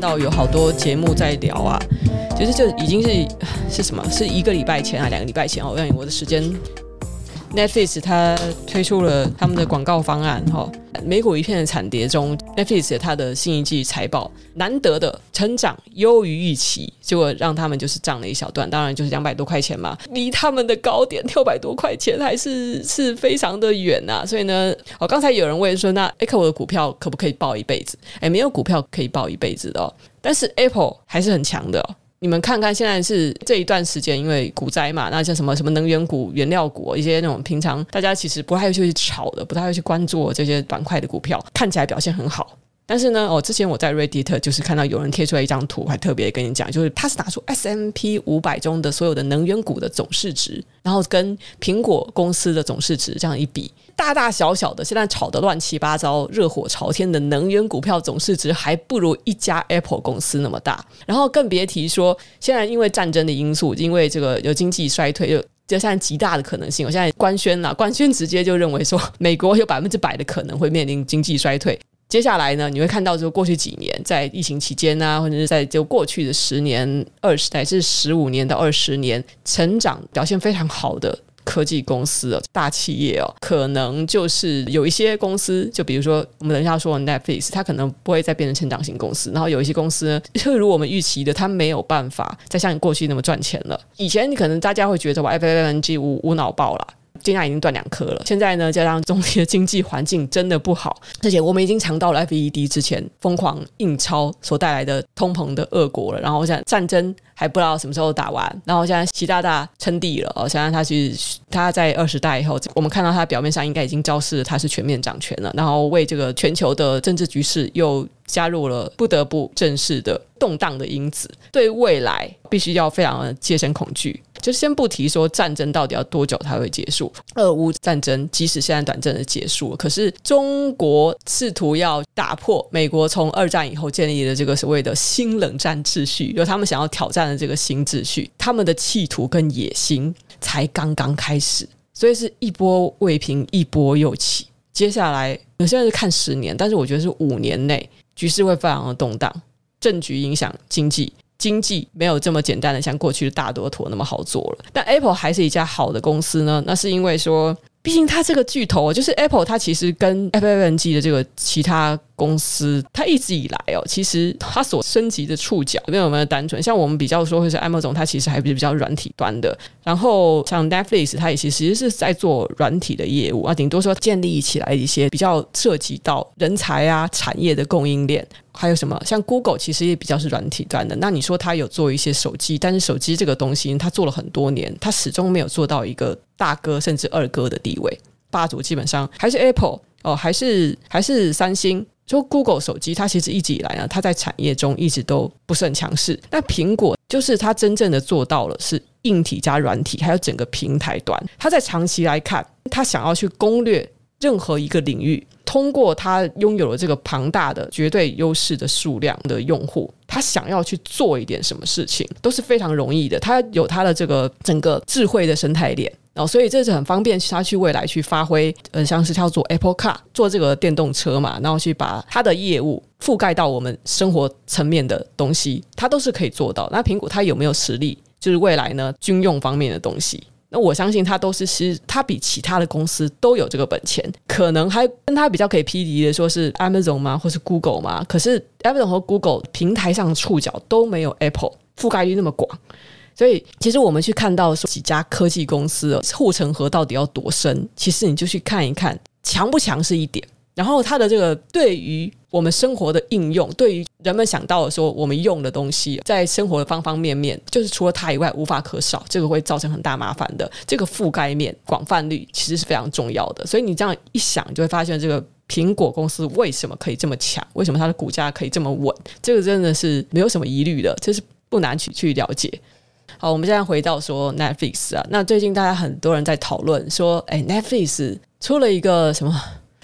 到有好多节目在聊啊，其实就已经是是什么？是一个礼拜前啊两个礼拜前？哦，让我的时间。Netflix 它推出了他们的广告方案，哈，美股一片的惨跌中，Netflix 它的新一季财报难得的成长优于预期，结果让他们就是涨了一小段，当然就是两百多块钱嘛，离他们的高点六百多块钱还是是非常的远呐、啊。所以呢，哦，刚才有人问说，那 Apple 的股票可不可以抱一辈子？诶，没有股票可以抱一辈子的哦，但是 Apple 还是很强的。你们看看，现在是这一段时间，因为股灾嘛，那像什么什么能源股、原料股，一些那种平常大家其实不太会去炒的，不太会去关注这些板块的股票，看起来表现很好。但是呢，哦，之前我在 Reddit 就是看到有人贴出来一张图，还特别跟你讲，就是他是拿出 S M P 五百中的所有的能源股的总市值，然后跟苹果公司的总市值这样一比，大大小小的现在炒得乱七八糟、热火朝天的能源股票总市值还不如一家 Apple 公司那么大，然后更别提说现在因为战争的因素，因为这个有经济衰退，就就现在极大的可能性，我现在官宣了，官宣直接就认为说美国有百分之百的可能会面临经济衰退。接下来呢，你会看到，就过去几年在疫情期间啊，或者是在就过去的十年、二十乃至十五年到二十年，成长表现非常好的科技公司哦，大企业哦，可能就是有一些公司，就比如说我们等一下说 Netflix，它可能不会再变成成长型公司。然后有一些公司呢，就如我们预期的，它没有办法再像过去那么赚钱了。以前你可能大家会觉得我 FANG 无无脑爆了。金价已经断两颗了，现在呢，加上中国的经济环境真的不好，而且我们已经尝到了 FED 之前疯狂印钞所带来的通膨的恶果了。然后我想战争还不知道什么时候打完，然后现在习大大称帝了，哦，现在他去他在二十大以后，我们看到他表面上应该已经昭示他是全面掌权了，然后为这个全球的政治局势又加入了不得不正视的动荡的因子，对未来必须要非常的戒慎恐惧。就先不提说战争到底要多久才会结束，俄乌战争即使现在短暂的结束，可是中国试图要打破美国从二战以后建立的这个所谓的新冷战秩序，有他们想要挑战的这个新秩序，他们的企图跟野心才刚刚开始，所以是一波未平一波又起。接下来有些人是看十年，但是我觉得是五年内局势会非常的动荡，政局影响经济。经济没有这么简单的像过去的大多头那么好做了，但 Apple 还是一家好的公司呢？那是因为说，毕竟它这个巨头就是 Apple，它其实跟 FANG 的这个其他。公司它一直以来哦，其实它所升级的触角没有那么单纯。像我们比较说，会是 Amazon，它其实还是比较软体端的。然后像 Netflix，它也其实是在做软体的业务啊，顶多说建立起来一些比较涉及到人才啊、产业的供应链。还有什么？像 Google 其实也比较是软体端的。那你说它有做一些手机，但是手机这个东西它做了很多年，它始终没有做到一个大哥甚至二哥的地位。霸主基本上还是 Apple 哦，还是还是三星。就 Google 手机，它其实一直以来呢，它在产业中一直都不是很强势。那苹果就是它真正的做到了是硬体加软体，还有整个平台端。它在长期来看，它想要去攻略任何一个领域，通过它拥有了这个庞大的绝对优势的数量的用户，它想要去做一点什么事情都是非常容易的。它有它的这个整个智慧的生态链。哦，所以这是很方便他去未来去发挥，呃，像是叫做 Apple Car 做这个电动车嘛，然后去把它的业务覆盖到我们生活层面的东西，它都是可以做到。那苹果它有没有实力？就是未来呢，军用方面的东西，那我相信它都是其实它比其他的公司都有这个本钱，可能还跟它比较可以匹敌的，说是 Amazon 吗，或是 Google 吗？可是 Amazon 和 Google 平台上的触角都没有 Apple 覆盖率那么广。所以，其实我们去看到说几家科技公司护城河到底要多深，其实你就去看一看强不强是一点，然后它的这个对于我们生活的应用，对于人们想到的说我们用的东西，在生活的方方面面，就是除了它以外无法可少，这个会造成很大麻烦的。这个覆盖面广泛率其实是非常重要的。所以你这样一想，就会发现这个苹果公司为什么可以这么强？为什么它的股价可以这么稳？这个真的是没有什么疑虑的，这是不难去去了解。好，我们现在回到说 Netflix 啊，那最近大家很多人在讨论说，哎，Netflix 出了一个什么？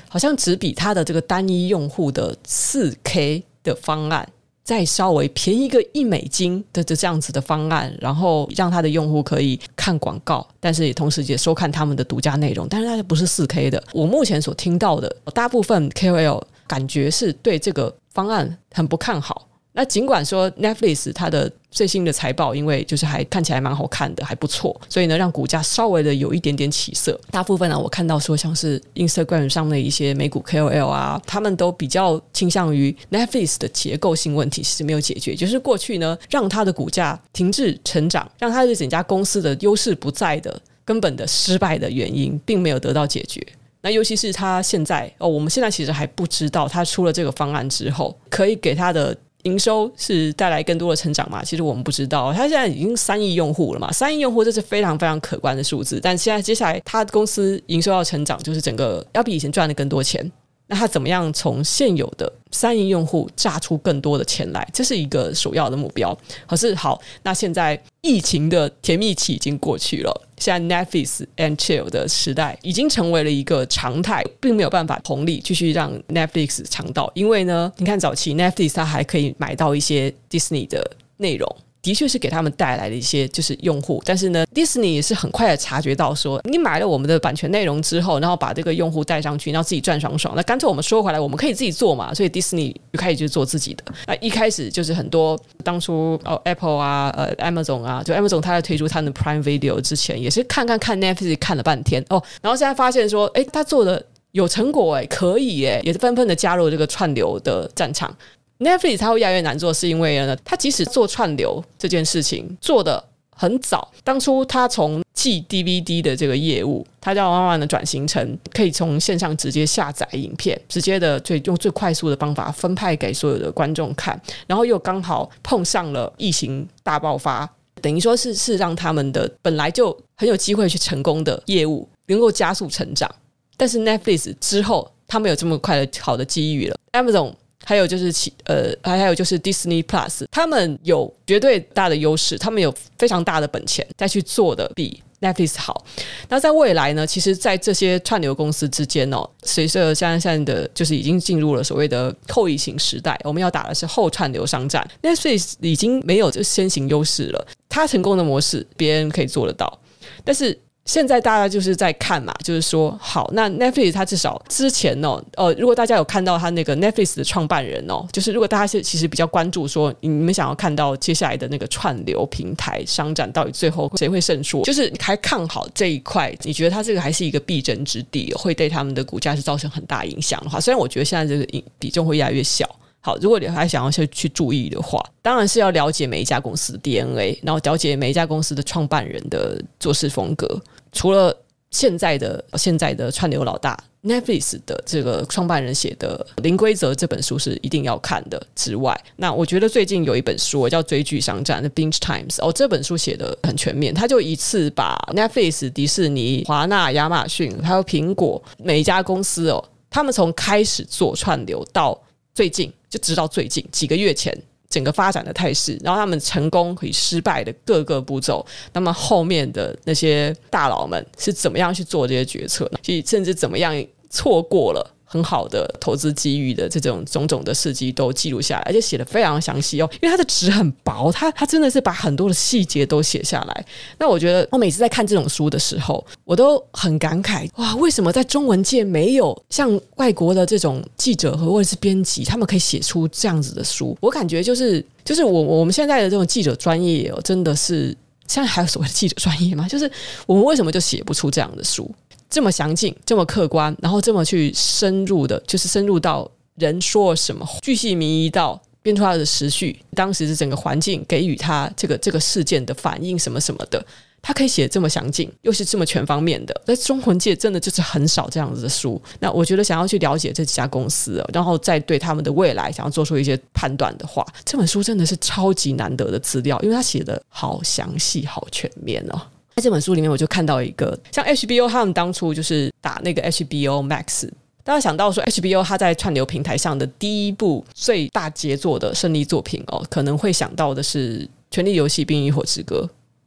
好像只比它的这个单一用户的四 K 的方案再稍微便宜个一美金的这这样子的方案，然后让它的用户可以看广告，但是也同时也收看他们的独家内容。但是它不是四 K 的。我目前所听到的大部分 KOL 感觉是对这个方案很不看好。那尽管说 Netflix 它的最新的财报，因为就是还看起来蛮好看的，还不错，所以呢，让股价稍微的有一点点起色。大部分呢，我看到说像是 Instagram 上的一些美股 KOL 啊，他们都比较倾向于 Netflix 的结构性问题是没有解决，就是过去呢，让它的股价停滞成长，让它的整家公司的优势不在的根本的失败的原因，并没有得到解决。那尤其是他现在哦，我们现在其实还不知道他出了这个方案之后，可以给他的。营收是带来更多的成长嘛？其实我们不知道，他现在已经三亿用户了嘛，三亿用户这是非常非常可观的数字。但现在接下来，他公司营收要成长，就是整个要比以前赚的更多钱。那他怎么样从现有的三亿用户榨出更多的钱来？这是一个首要的目标。可是好，那现在疫情的甜蜜期已经过去了，现在 Netflix and chill 的时代已经成为了一个常态，并没有办法红利继续让 Netflix 尝到。因为呢，你看早期 Netflix 它还可以买到一些 Disney 的内容。的确是给他们带来了一些就是用户，但是呢，迪士尼也是很快的察觉到说，你买了我们的版权内容之后，然后把这个用户带上去，然后自己赚爽爽，那干脆我们说回来，我们可以自己做嘛，所以迪士尼就开始就做自己的。那一开始就是很多当初哦，Apple 啊，呃，Amazon 啊，就 Amazon 他在推出他的 Prime Video 之前，也是看看看 Netflix 看了半天哦，然后现在发现说，哎，他做的有成果，哎，可以，哎，也是纷纷的加入这个串流的战场。Netflix 它会越来越难做，是因为呢，它即使做串流这件事情做得很早，当初它从寄 DVD 的这个业务，它就要慢慢的转型成可以从线上直接下载影片，直接的最用最快速的方法分派给所有的观众看，然后又刚好碰上了疫情大爆发，等于说是是让他们的本来就很有机会去成功的业务能够加速成长，但是 Netflix 之后它没有这么快的好的机遇了，Amazon。还有就是其呃，还还有就是 Disney Plus，他们有绝对大的优势，他们有非常大的本钱再去做的比 Netflix 好。那在未来呢，其实，在这些串流公司之间哦，随着现在现在的就是已经进入了所谓的后疫情时代，我们要打的是后串流商战。Netflix 已经没有这先行优势了，它成功的模式别人可以做得到，但是。现在大家就是在看嘛，就是说，好，那 Netflix 它至少之前哦，呃，如果大家有看到他那个 Netflix 的创办人哦，就是如果大家是其实比较关注说，你们想要看到接下来的那个串流平台商战到底最后谁会胜出，就是还看好这一块，你觉得它这个还是一个必争之地，会对他们的股价是造成很大影响的话，虽然我觉得现在这个比重会越来越小。好，如果你还想要去去注意的话，当然是要了解每一家公司的 DNA，然后了解每一家公司的创办人的做事风格。除了现在的现在的串流老大 Netflix 的这个创办人写的《零规则》这本书是一定要看的之外，那我觉得最近有一本书叫《追剧商战》的 Binge Times 哦，这本书写的很全面，他就一次把 Netflix、迪士尼、华纳、亚马逊还有苹果每一家公司哦，他们从开始做串流到最近。就直到最近几个月前，整个发展的态势，然后他们成功与失败的各个步骤，那么后面的那些大佬们是怎么样去做这些决策呢？其实甚至怎么样错过了。很好的投资机遇的这种种种的事迹都记录下来，而且写得非常详细哦。因为它的纸很薄，它它真的是把很多的细节都写下来。那我觉得我每次在看这种书的时候，我都很感慨哇，为什么在中文界没有像外国的这种记者和或者是编辑，他们可以写出这样子的书？我感觉就是就是我我们现在的这种记者专业哦，真的是现在还有所谓的记者专业吗？就是我们为什么就写不出这样的书？这么详尽，这么客观，然后这么去深入的，就是深入到人说什么，巨细靡遗到编出他的时序，当时是整个环境给予他这个这个事件的反应什么什么的，他可以写这么详尽，又是这么全方面的，在中文界真的就是很少这样子的书。那我觉得想要去了解这几家公司，然后再对他们的未来想要做出一些判断的话，这本书真的是超级难得的资料，因为他写的好详细、好全面哦。在这本书里面，我就看到一个像 HBO 他们当初就是打那个 HBO Max 大家想到说 HBO 它在串流平台上的第一部最大杰作的胜利作品哦，可能会想到的是《权力游戏：冰与火之歌》。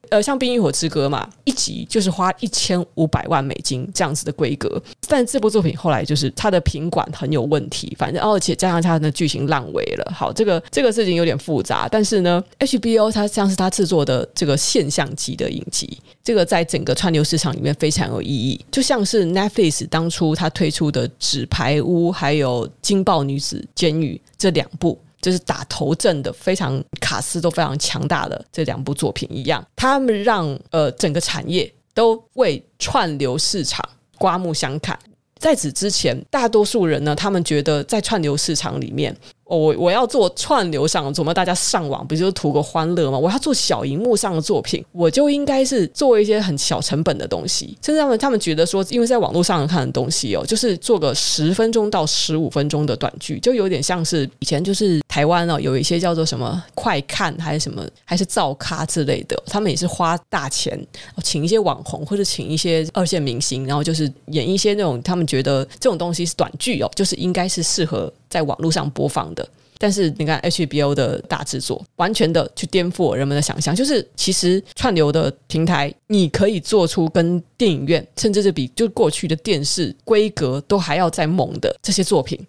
呃，像《冰与火之歌》嘛，一集就是花一千五百万美金这样子的规格，但这部作品后来就是它的品管很有问题，反正而且加上它的剧情烂尾了。好，这个这个事情有点复杂，但是呢，HBO 它像是它制作的这个现象级的影集，这个在整个串流市场里面非常有意义，就像是 Netflix 当初它推出的《纸牌屋》还有《惊爆女子监狱》这两部。就是打头阵的，非常卡司都非常强大的这两部作品一样，他们让呃整个产业都为串流市场刮目相看。在此之前，大多数人呢，他们觉得在串流市场里面。我我要做串流上，怎么大家上网不就是图个欢乐吗？我要做小荧幕上的作品，我就应该是做一些很小成本的东西。甚至他们他们觉得说，因为在网络上看的东西哦，就是做个十分钟到十五分钟的短剧，就有点像是以前就是台湾哦，有一些叫做什么快看还是什么还是造咖之类的，他们也是花大钱请一些网红或者请一些二线明星，然后就是演一些那种他们觉得这种东西是短剧哦，就是应该是适合。在网络上播放的，但是你看 HBO 的大制作，完全的去颠覆人们的想象。就是其实串流的平台，你可以做出跟电影院，甚至是比就过去的电视规格都还要再猛的这些作品。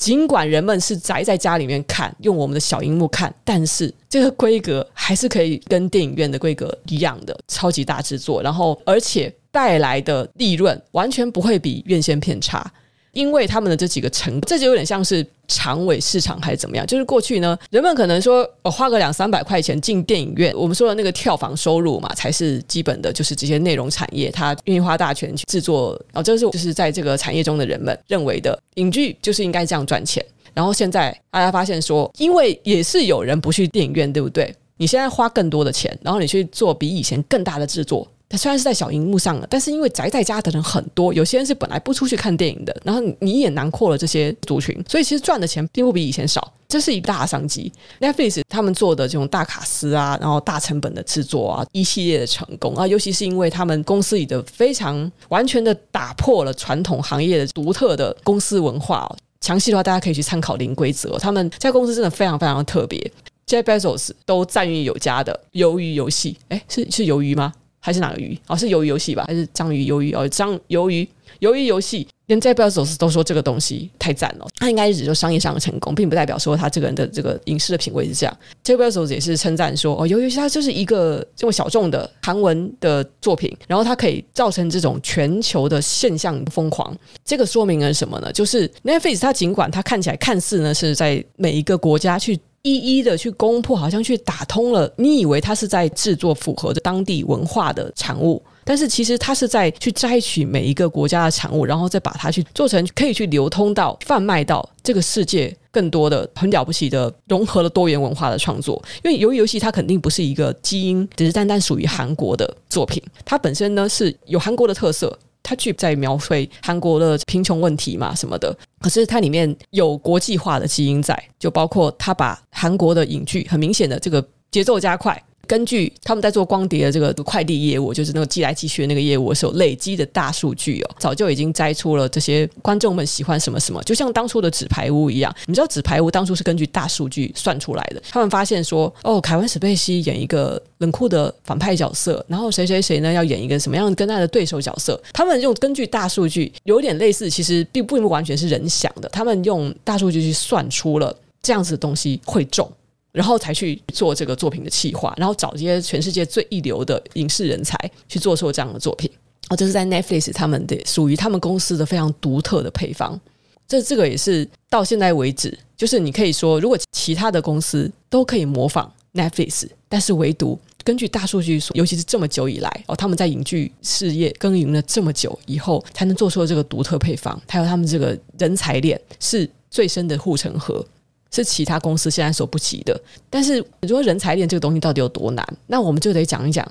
尽管人们是宅在家里面看，用我们的小荧幕看，但是这个规格还是可以跟电影院的规格一样的超级大制作。然后，而且带来的利润完全不会比院线片差。因为他们的这几个成，这就有点像是长尾市场还是怎么样？就是过去呢，人们可能说，我花个两三百块钱进电影院，我们说的那个票房收入嘛，才是基本的，就是这些内容产业，他愿意花大钱去制作，哦，这是就是在这个产业中的人们认为的，影剧就是应该这样赚钱。然后现在大家发现说，因为也是有人不去电影院，对不对？你现在花更多的钱，然后你去做比以前更大的制作。它虽然是在小荧幕上了，但是因为宅在家的人很多，有些人是本来不出去看电影的，然后你也囊括了这些族群，所以其实赚的钱并不比以前少，这是一大商机。Netflix 他们做的这种大卡司啊，然后大成本的制作啊，一系列的成功啊，尤其是因为他们公司里的非常完全的打破了传统行业的独特的公司文化哦。详细的话，大家可以去参考零规则，他们这家公司真的非常非常的特别，Jeff Bezos 都赞誉有加的。鱿鱼游戏，诶，是是鱿鱼吗？还是哪个鱼？哦，是鱿鱼游戏吧？还是章鱼鱿鱼？哦，章鱿鱼鱿鱼游戏，连 Jeff Bezos 都说这个东西太赞了。他应该是指说商业上的成功，并不代表说他这个人的这个影视的品味是这样。Jeff Bezos 也是称赞说，哦，鱿鱼游戏它就是一个这种小众的韩文的作品，然后它可以造成这种全球的现象疯狂。这个说明了什么呢？就是 Netflix 它尽管它看起来看似呢是在每一个国家去。一一的去攻破，好像去打通了。你以为他是在制作符合着当地文化的产物，但是其实他是在去摘取每一个国家的产物，然后再把它去做成可以去流通到贩卖到这个世界更多的很了不起的融合了多元文化的创作。因为鱿鱼游戏它肯定不是一个基因只是单单属于韩国的作品，它本身呢是有韩国的特色。他去在描绘韩国的贫穷问题嘛什么的，可是它里面有国际化的基因在，就包括他把韩国的影剧很明显的这个节奏加快。根据他们在做光碟的这个快递业务，就是那个寄来寄去的那个业务的时候累积的大数据哦，早就已经摘出了这些观众们喜欢什么什么，就像当初的纸牌屋一样。你知道纸牌屋当初是根据大数据算出来的。他们发现说，哦，凯文史贝西演一个冷酷的反派角色，然后谁谁谁呢要演一个什么样跟他的对手角色。他们用根据大数据，有点类似，其实并并不完全是人想的。他们用大数据去算出了这样子的东西会中。然后才去做这个作品的企划，然后找这些全世界最一流的影视人才去做出这样的作品。哦，这是在 Netflix 他们的属于他们公司的非常独特的配方。这这个也是到现在为止，就是你可以说，如果其他的公司都可以模仿 Netflix，但是唯独根据大数据，尤其是这么久以来哦，他们在影剧事业耕耘了这么久以后，才能做出这个独特配方，还有他们这个人才链是最深的护城河。是其他公司现在所不及的，但是如果人才链这个东西到底有多难，那我们就得讲一讲：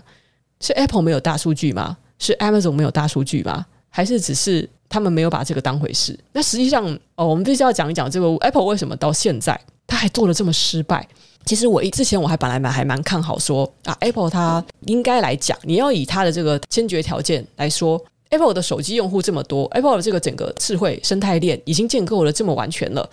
是 Apple 没有大数据吗？是 Amazon 没有大数据吗？还是只是他们没有把这个当回事？那实际上，哦，我们必须要讲一讲这个 Apple 为什么到现在它还做得这么失败？其实我之前我还本来蛮还蛮看好说啊，Apple 它应该来讲，你要以它的这个先决条件来说 Apple 的手机用户这么多，Apple 的这个整个智慧生态链已经建构了这么完全了。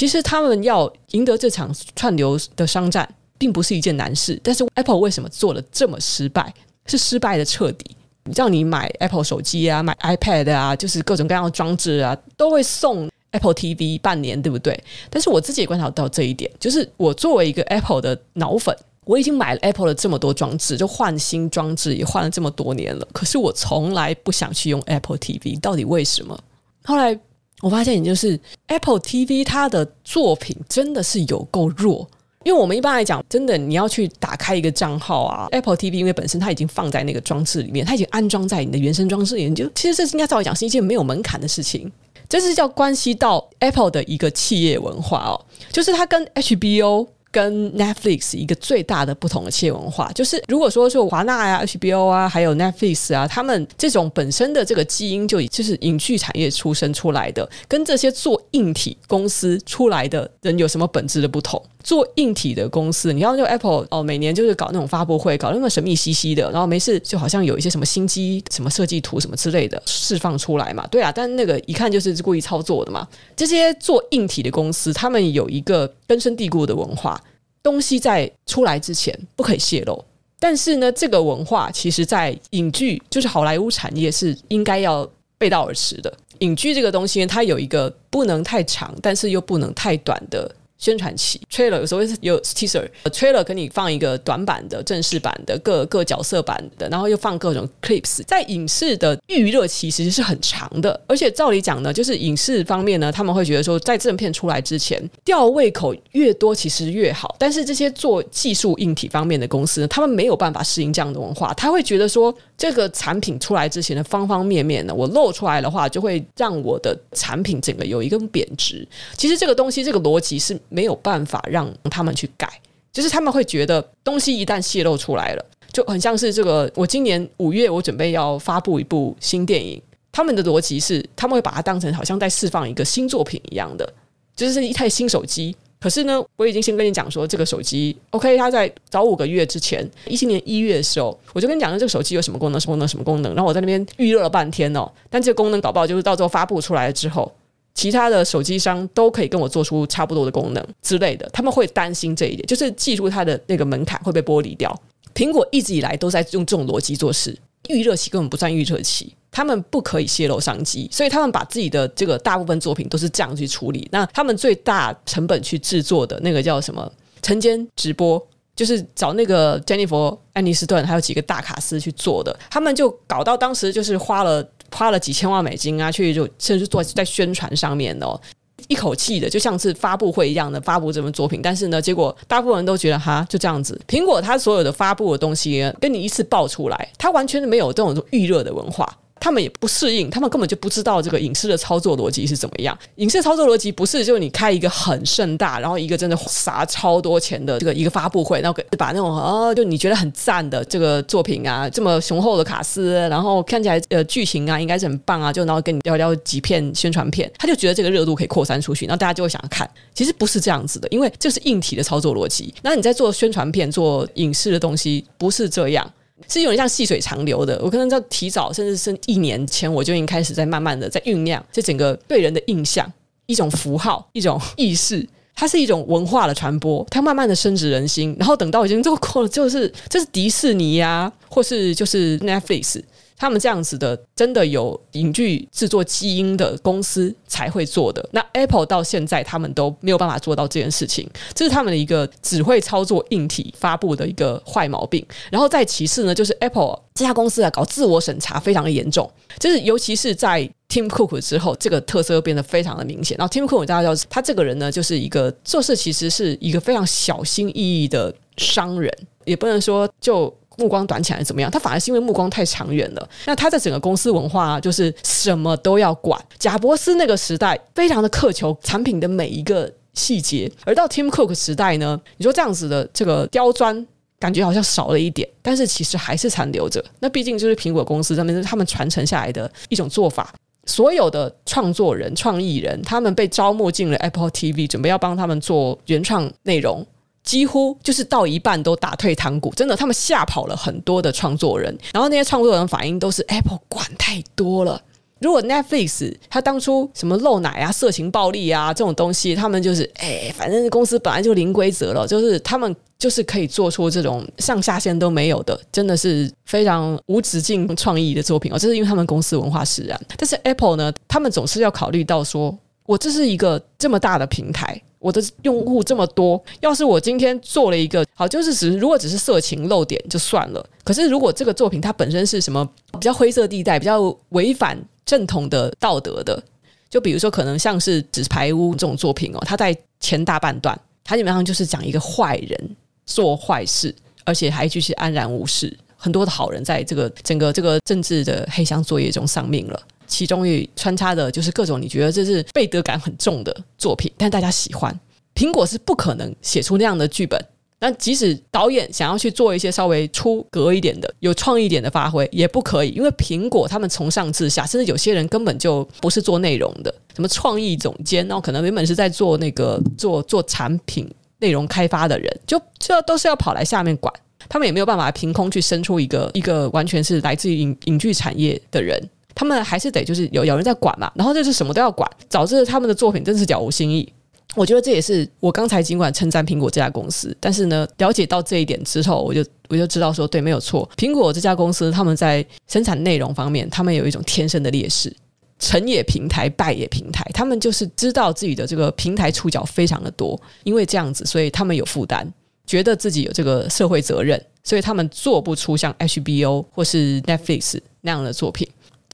其实他们要赢得这场串流的商战，并不是一件难事。但是 Apple 为什么做了这么失败？是失败的彻底。你叫你买 Apple 手机啊，买 iPad 啊，就是各种各样的装置啊，都会送 Apple TV 半年，对不对？但是我自己也观察到这一点，就是我作为一个 Apple 的脑粉。我已经买了 Apple 的这么多装置，就换新装置也换了这么多年了，可是我从来不想去用 Apple TV，到底为什么？后来我发现，也就是 Apple TV 它的作品真的是有够弱，因为我们一般来讲，真的你要去打开一个账号啊，Apple TV 因为本身它已经放在那个装置里面，它已经安装在你的原生装置里面，就其实这应该照理讲是一件没有门槛的事情，这是叫关系到 Apple 的一个企业文化哦，就是它跟 HBO。跟 Netflix 一个最大的不同的企业文化，就是如果说是华纳呀、HBO 啊，还有 Netflix 啊，他们这种本身的这个基因就就是影剧产业出身出来的，跟这些做硬体公司出来的人有什么本质的不同？做硬体的公司，你要就 Apple 哦，每年就是搞那种发布会，搞那么神秘兮兮的，然后没事就好像有一些什么新机、什么设计图什么之类的释放出来嘛，对啊，但那个一看就是故意操作的嘛。这些做硬体的公司，他们有一个根深蒂固的文化。东西在出来之前不可以泄露，但是呢，这个文化其实，在影剧就是好莱坞产业是应该要背道而驰的。影剧这个东西，它有一个不能太长，但是又不能太短的。宣传期，trailer 有时候是有 teaser，trailer 给你放一个短版的正式版的各各角色版的，然后又放各种 clips。在影视的预热期其实是很长的，而且照理讲呢，就是影视方面呢，他们会觉得说，在正片出来之前，吊胃口越多其实越好。但是这些做技术硬体方面的公司呢，他们没有办法适应这样的文化，他会觉得说，这个产品出来之前的方方面面呢，我露出来的话，就会让我的产品整个有一个贬值。其实这个东西，这个逻辑是。没有办法让他们去改，就是他们会觉得东西一旦泄露出来了，就很像是这个。我今年五月我准备要发布一部新电影，他们的逻辑是他们会把它当成好像在释放一个新作品一样的，就是一台新手机。可是呢，我已经先跟你讲说，这个手机 OK，它在早五个月之前，一七年一月的时候，我就跟你讲说这个手机有什么功能，什么功能，什么功能。然后我在那边预热了半天哦，但这个功能搞不好就是到时候发布出来了之后。其他的手机商都可以跟我做出差不多的功能之类的，他们会担心这一点，就是技术它的那个门槛会被剥离掉。苹果一直以来都在用这种逻辑做事，预热期根本不算预热期，他们不可以泄露商机，所以他们把自己的这个大部分作品都是这样去处理。那他们最大成本去制作的那个叫什么？晨间直播，就是找那个珍妮佛·安妮斯顿还有几个大卡司去做的，他们就搞到当时就是花了。花了几千万美金啊，去就甚至做在宣传上面哦，一口气的就像是发布会一样的发布这份作品，但是呢，结果大部分人都觉得哈就这样子，苹果它所有的发布的东西跟你一次爆出来，它完全没有这种预热的文化。他们也不适应，他们根本就不知道这个影视的操作逻辑是怎么样。影视操作逻辑不是就你开一个很盛大，然后一个真的撒超多钱的这个一个发布会，然后把那种哦，就你觉得很赞的这个作品啊，这么雄厚的卡司，然后看起来呃剧情啊应该是很棒啊，就然后跟你聊聊几片宣传片，他就觉得这个热度可以扩散出去，然后大家就会想看。其实不是这样子的，因为这是硬体的操作逻辑。那你在做宣传片、做影视的东西，不是这样。是有点像细水长流的，我可能在提早，甚至是一年前，我就已经开始在慢慢的在酝酿这整个对人的印象，一种符号，一种意识，它是一种文化的传播，它慢慢的深植人心，然后等到已经做过了，就是这是迪士尼呀、啊，或是就是 Netflix。他们这样子的，真的有影剧制作基因的公司才会做的。那 Apple 到现在他们都没有办法做到这件事情，这是他们的一个只会操作硬体发布的一个坏毛病。然后再其次呢，就是 Apple 这家公司啊，搞自我审查非常的严重，就是尤其是在 Tim Cook 之后，这个特色又变得非常的明显。然后 Tim Cook 大家知道，他这个人呢，就是一个做事其实是一个非常小心翼翼的商人，也不能说就。目光短浅还是怎么样？他反而是因为目光太长远了。那他在整个公司文化啊，就是什么都要管。贾伯斯那个时代非常的苛求产品的每一个细节，而到 Tim Cook 时代呢，你说这样子的这个刁钻感觉好像少了一点，但是其实还是残留着。那毕竟就是苹果公司上面是他们传承下来的一种做法。所有的创作人、创意人，他们被招募进了 Apple TV，准备要帮他们做原创内容。几乎就是到一半都打退堂鼓，真的，他们吓跑了很多的创作人。然后那些创作人反应都是 Apple 管太多了。如果 Netflix 他当初什么漏奶啊、色情暴力啊这种东西，他们就是哎，反正公司本来就零规则了，就是他们就是可以做出这种上下限都没有的，真的是非常无止境创意的作品哦。这是因为他们公司文化使然。但是 Apple 呢，他们总是要考虑到说，我这是一个这么大的平台。我的用户这么多，要是我今天做了一个好，就是只是如果只是色情露点就算了。可是如果这个作品它本身是什么比较灰色地带、比较违反正统的道德的，就比如说可能像是纸牌屋这种作品哦，它在前大半段，它基本上就是讲一个坏人做坏事，而且还继续安然无事，很多的好人在这个整个这个政治的黑箱作业中丧命了。其中也穿插的就是各种你觉得这是背德感很重的作品，但大家喜欢。苹果是不可能写出那样的剧本，但即使导演想要去做一些稍微出格一点的、有创意一点的发挥，也不可以，因为苹果他们从上至下，甚至有些人根本就不是做内容的，什么创意总监，然后可能原本是在做那个做做产品内容开发的人，就这都是要跑来下面管，他们也没有办法凭空去生出一个一个完全是来自于影影剧产业的人。他们还是得就是有有人在管嘛，然后就是什么都要管，导致他们的作品真是了无新意。我觉得这也是我刚才尽管称赞苹果这家公司，但是呢，了解到这一点之后，我就我就知道说，对，没有错，苹果这家公司他们在生产内容方面，他们有一种天生的劣势，成也平台，败也平台。他们就是知道自己的这个平台触角非常的多，因为这样子，所以他们有负担，觉得自己有这个社会责任，所以他们做不出像 HBO 或是 Netflix 那样的作品。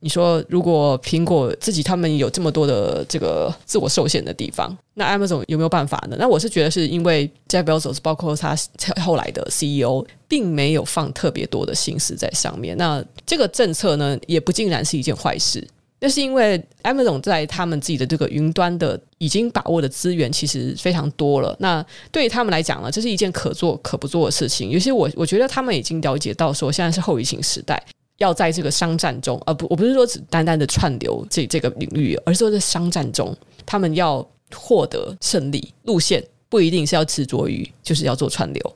你说，如果苹果自己他们有这么多的这个自我受限的地方，那 Amazon 有没有办法呢？那我是觉得是因为 Jeff Bezos 包括他后来的 CEO 并没有放特别多的心思在上面。那这个政策呢，也不尽然是一件坏事。那是因为 Amazon 在他们自己的这个云端的已经把握的资源其实非常多了。那对于他们来讲呢，这是一件可做可不做的事情。尤其我我觉得他们已经了解到说，现在是后疫情时代。要在这个商战中，而不，我不是说只单单的串流这这个领域，而是说在商战中，他们要获得胜利，路线不一定是要执着于，就是要做串流。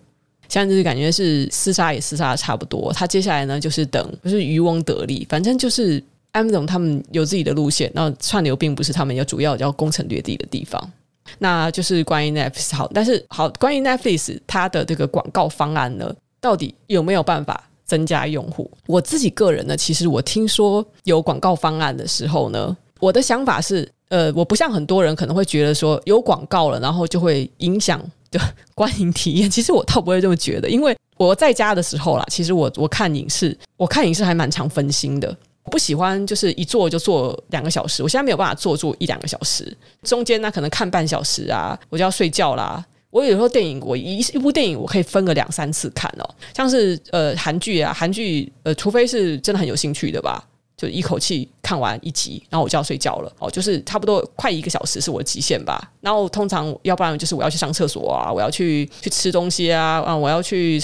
现在就是感觉是厮杀也厮杀的差不多，他接下来呢就是等，就是渔翁得利，反正就是 Amazon 他们有自己的路线，那串流并不是他们要主要要攻城略地的地方。那就是关于 Netflix 好，但是好，关于 Netflix 它的这个广告方案呢，到底有没有办法？增加用户，我自己个人呢，其实我听说有广告方案的时候呢，我的想法是，呃，我不像很多人可能会觉得说有广告了，然后就会影响 的观影体验。其实我倒不会这么觉得，因为我在家的时候啦，其实我我看影视，我看影视还蛮常分心的，我不喜欢就是一坐就坐两个小时，我现在没有办法坐住一两个小时，中间呢可能看半小时啊，我就要睡觉啦。我有时候电影，我一一部电影我可以分个两三次看哦，像是呃韩剧啊，韩剧呃，除非是真的很有兴趣的吧，就一口气看完一集，然后我就要睡觉了哦，就是差不多快一个小时是我的极限吧。然后通常要不然就是我要去上厕所啊，我要去去吃东西啊，啊，我要去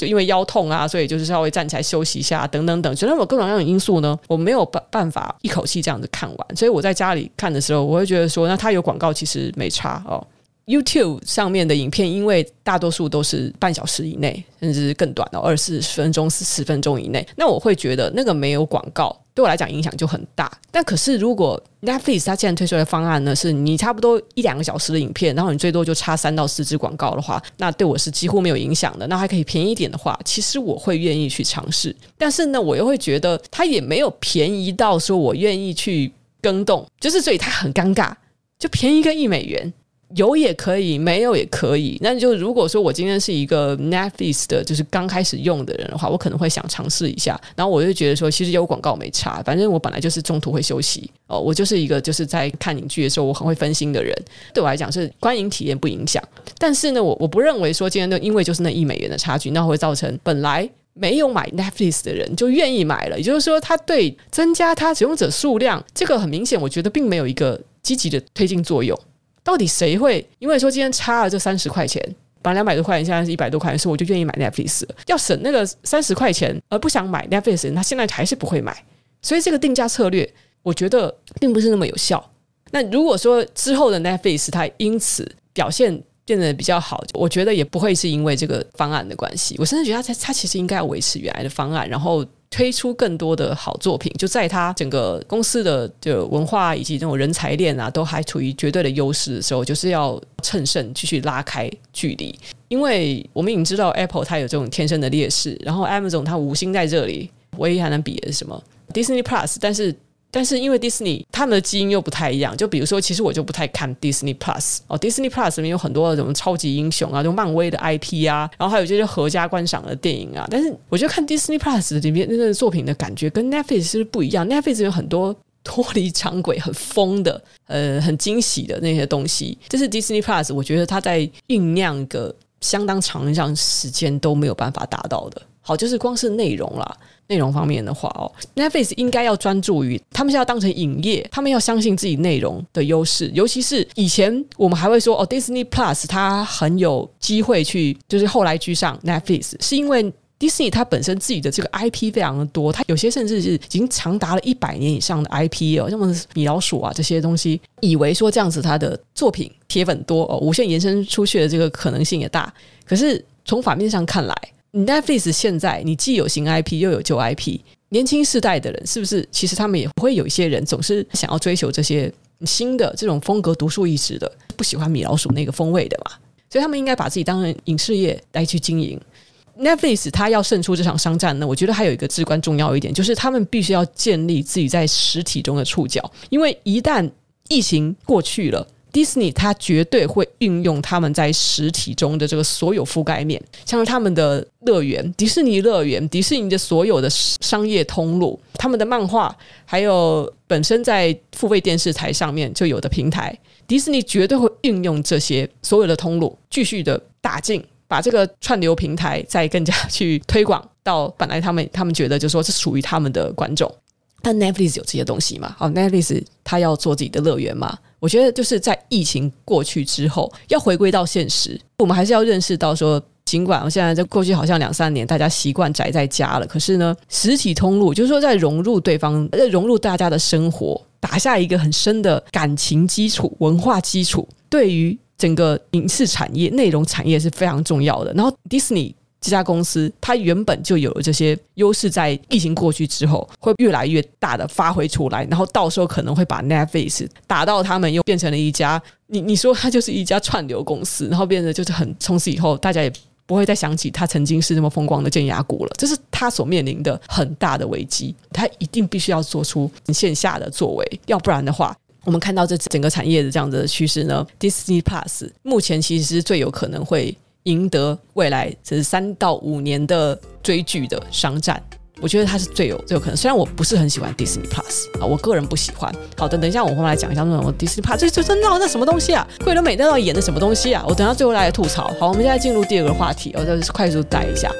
因为腰痛啊，所以就是稍微站起来休息一下等等等，所以那么各种各样的因素呢，我没有办办法一口气这样子看完。所以我在家里看的时候，我会觉得说，那它有广告其实没差哦。YouTube 上面的影片，因为大多数都是半小时以内，甚至更短的二十分钟、四十分钟以内，那我会觉得那个没有广告，对我来讲影响就很大。但可是如果 Netflix 它现在推出的方案呢，是你差不多一两个小时的影片，然后你最多就插三到四支广告的话，那对我是几乎没有影响的。那还可以便宜一点的话，其实我会愿意去尝试。但是呢，我又会觉得它也没有便宜到说我愿意去更动，就是所以它很尴尬，就便宜个一美元。有也可以，没有也可以。那就如果说我今天是一个 Netflix 的，就是刚开始用的人的话，我可能会想尝试一下。然后我就觉得说，其实有广告没差，反正我本来就是中途会休息哦。我就是一个就是在看影剧的时候我很会分心的人，对我来讲是观影体验不影响。但是呢，我我不认为说今天的因为就是那一美元的差距，那会造成本来没有买 Netflix 的人就愿意买了。也就是说，它对增加它使用者数量，这个很明显，我觉得并没有一个积极的推进作用。到底谁会因为说今天差了这三十块钱，把两百多块钱，现在是一百多块钱，所以我就愿意买 Netflix。要省那个三十块钱而不想买 Netflix，他现在还是不会买。所以这个定价策略，我觉得并不是那么有效。那如果说之后的 Netflix 它因此表现变得比较好，我觉得也不会是因为这个方案的关系。我甚至觉得他他其实应该要维持原来的方案，然后推出更多的好作品。就在他整个公司的就文化以及这种人才链啊，都还处于绝对的优势的时候，就是要趁胜继续拉开距离。因为我们已经知道 Apple 它有这种天生的劣势，然后 Amazon 它无心在这里，唯一还能比的是什么？Disney Plus，但是。但是因为 Disney 他们的基因又不太一样，就比如说，其实我就不太看 Disney Plus 哦，Disney Plus 里面有很多的什么超级英雄啊，就漫威的 IP 啊，然后还有这些合家观赏的电影啊。但是我觉得看 Disney Plus 里面那个作品的感觉跟 Netflix 是不一样，Netflix 有很多脱离常轨、很疯的、呃，很惊喜的那些东西。这是 Disney Plus，我觉得它在酝酿个相当长一段时间都没有办法达到的。好，就是光是内容啦。内容方面的话哦，Netflix 应该要专注于他们是要当成影业，他们要相信自己内容的优势。尤其是以前我们还会说哦，Disney Plus 它很有机会去，就是后来居上 Netflix，是因为 Disney 它本身自己的这个 IP 非常的多，它有些甚至是已经长达了一百年以上的 IP 哦，像么米老鼠啊这些东西，以为说这样子它的作品铁粉多哦，无限延伸出去的这个可能性也大。可是从反面上看来。Netflix 现在你既有新 IP 又有旧 IP，年轻世代的人是不是其实他们也会有一些人总是想要追求这些新的这种风格独树一帜的，不喜欢米老鼠那个风味的嘛？所以他们应该把自己当成影视业来去经营。Netflix 他要胜出这场商战呢，我觉得还有一个至关重要一点，就是他们必须要建立自己在实体中的触角，因为一旦疫情过去了。迪士尼它绝对会运用他们在实体中的这个所有覆盖面，像是他们的乐园、迪士尼乐园、迪士尼的所有的商业通路、他们的漫画，还有本身在付费电视台上面就有的平台，迪士尼绝对会运用这些所有的通路，继续的打进，把这个串流平台再更加去推广到本来他们他们觉得就说是属于他们的观众。但 Netflix 有这些东西吗？哦，Netflix 它要做自己的乐园吗？我觉得就是在疫情过去之后，要回归到现实，我们还是要认识到说，尽管我现在在过去好像两三年，大家习惯宅在家了，可是呢，实体通路就是说在融入对方，在融入大家的生活，打下一个很深的感情基础、文化基础，对于整个影视产业、内容产业是非常重要的。然后，Disney。这家公司它原本就有了这些优势，在疫情过去之后，会越来越大的发挥出来，然后到时候可能会把 Netflix 打到他们又变成了一家，你你说它就是一家串流公司，然后变得就是很从此以后大家也不会再想起它曾经是那么风光的尖牙股了，这是它所面临的很大的危机，它一定必须要做出线下的作为，要不然的话，我们看到这整个产业的这样子的趋势呢，Disney Plus 目前其实是最有可能会。赢得未来这三到五年的追剧的商战，我觉得他是最有最有可能。虽然我不是很喜欢 Disney Plus 啊，我个人不喜欢。好的，等一下我后来讲一下那种 Disney Plus 这这这闹那什么东西啊？桂纶镁那要演的什么东西啊？我等下最后来吐槽。好，我们现在进入第二个话题，我再快速带一下。